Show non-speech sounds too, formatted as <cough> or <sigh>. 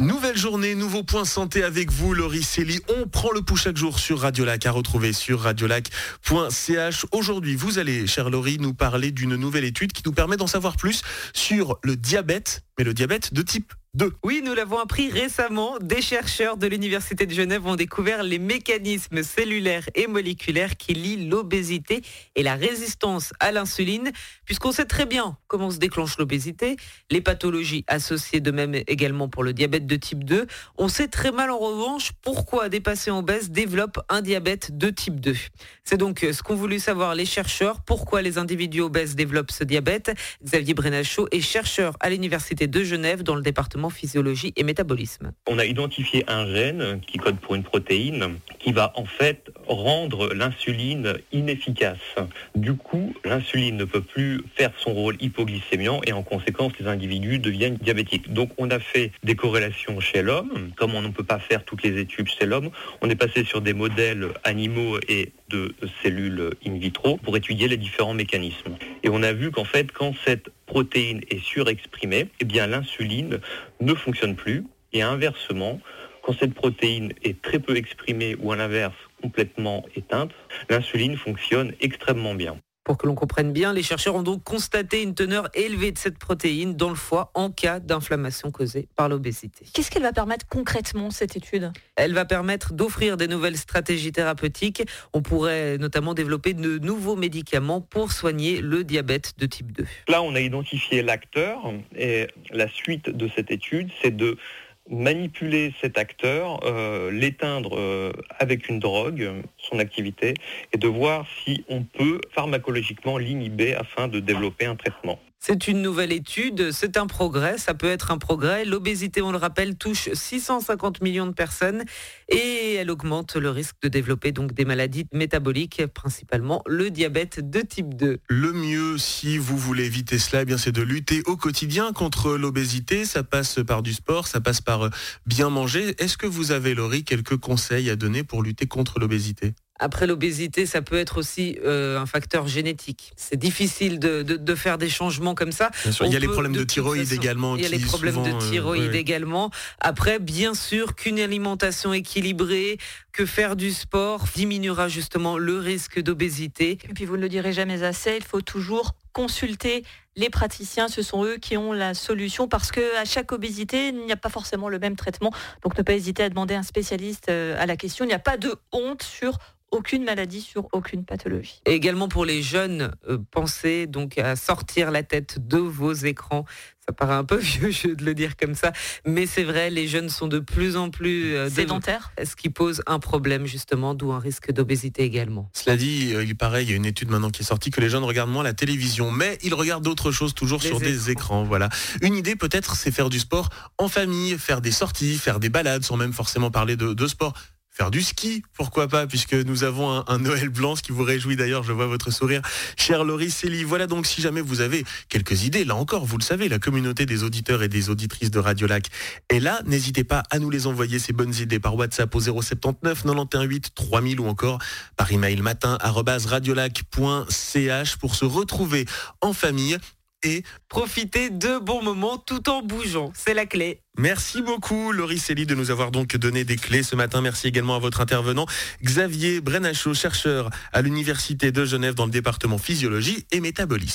Nouvelle journée, nouveau point santé avec vous, Laurie Célie. On prend le pouls chaque jour sur Radiolac à retrouver sur radiolac.ch. Aujourd'hui, vous allez, chère Laurie, nous parler d'une nouvelle étude qui nous permet d'en savoir plus sur le diabète, mais le diabète de type 2. Oui, nous l'avons appris récemment. Des chercheurs de l'Université de Genève ont découvert les mécanismes cellulaires et moléculaires qui lient l'obésité et la résistance à l'insuline, puisqu'on sait très bien comment se déclenche l'obésité, les pathologies associées de même également pour le diabète de type 2. On sait très mal en revanche pourquoi des patients obèses développent un diabète de type 2. C'est donc ce qu'ont voulu savoir les chercheurs, pourquoi les individus obèses développent ce diabète? Xavier Brenachot est chercheur à l'Université de Genève dans le département physiologie et métabolisme. On a identifié un gène qui code pour une protéine qui va en fait rendre l'insuline inefficace. Du coup, l'insuline ne peut plus faire son rôle hypoglycémiant et en conséquence, les individus deviennent diabétiques. Donc on a fait des corrélations chez l'homme. Comme on ne peut pas faire toutes les études chez l'homme, on est passé sur des modèles animaux et de cellules in vitro pour étudier les différents mécanismes. Et on a vu qu'en fait, quand cette protéine est surexprimée, eh bien l'insuline ne fonctionne plus. Et inversement, quand cette protéine est très peu exprimée ou à l'inverse complètement éteinte, l'insuline fonctionne extrêmement bien. Pour que l'on comprenne bien, les chercheurs ont donc constaté une teneur élevée de cette protéine dans le foie en cas d'inflammation causée par l'obésité. Qu'est-ce qu'elle va permettre concrètement, cette étude? Elle va permettre d'offrir des nouvelles stratégies thérapeutiques. On pourrait notamment développer de nouveaux médicaments pour soigner le diabète de type 2. Là, on a identifié l'acteur et la suite de cette étude, c'est de manipuler cet acteur, euh, l'éteindre euh, avec une drogue, son activité, et de voir si on peut pharmacologiquement l'inhiber afin de développer un traitement. C'est une nouvelle étude, c'est un progrès, ça peut être un progrès. L'obésité, on le rappelle, touche 650 millions de personnes et elle augmente le risque de développer des maladies métaboliques, principalement le diabète de type 2. Le mieux, si vous voulez éviter cela, eh c'est de lutter au quotidien contre l'obésité. Ça passe par du sport, ça passe par euh, bien manger. Est-ce que vous avez, Laurie, quelques conseils à donner pour lutter contre l'obésité? Après l'obésité, ça peut être aussi euh, un facteur génétique. C'est difficile de, faire des changements comme ça. il y a les problèmes de, thyroïde également. Il y a les problèmes de euh, thyroïde également. Après, bien sûr qu'une alimentation équilibrée, que faire du sport diminuera justement le risque d'obésité. Et puis vous ne le direz jamais assez, il faut toujours consulter les praticiens, ce sont eux qui ont la solution parce que à chaque obésité, il n'y a pas forcément le même traitement. Donc ne pas hésiter à demander un spécialiste euh, à la question. Il n'y a pas de honte sur aucune maladie, sur aucune pathologie. Et également pour les jeunes, euh, pensez donc à sortir la tête de vos écrans. Ça paraît un peu <laughs> vieux jeu de le dire comme ça, mais c'est vrai, les jeunes sont de plus en plus euh, sédentaires, ce qui pose un problème justement, d'où un risque d'obésité également? Cela dit, euh, il paraît, il y a une étude maintenant qui est sortie que les jeunes regardent moins la télévision, mais ils regardent d'autres choses toujours sur des écrans. Voilà. Une idée peut-être, c'est faire du sport en famille, faire des sorties, faire des balades, sans même forcément parler de, de sport faire du ski, pourquoi pas, puisque nous avons un, Noël blanc, ce qui vous réjouit d'ailleurs, je vois votre sourire, cher Laurie Célie. Voilà donc si jamais vous avez quelques idées, là encore, vous le savez, la communauté des auditeurs et des auditrices de Radio Lac est là. N'hésitez pas à nous les envoyer, ces bonnes idées, par WhatsApp au 079 918 3000 ou encore par email matin radiolac.ch pour se retrouver en famille et profiter de bons moments tout en bougeant. C'est la clé. Merci beaucoup Laurie Célie de nous avoir donc donné des clés ce matin. Merci également à votre intervenant Xavier Brenachot, chercheur à l'Université de Genève dans le département physiologie et métabolisme.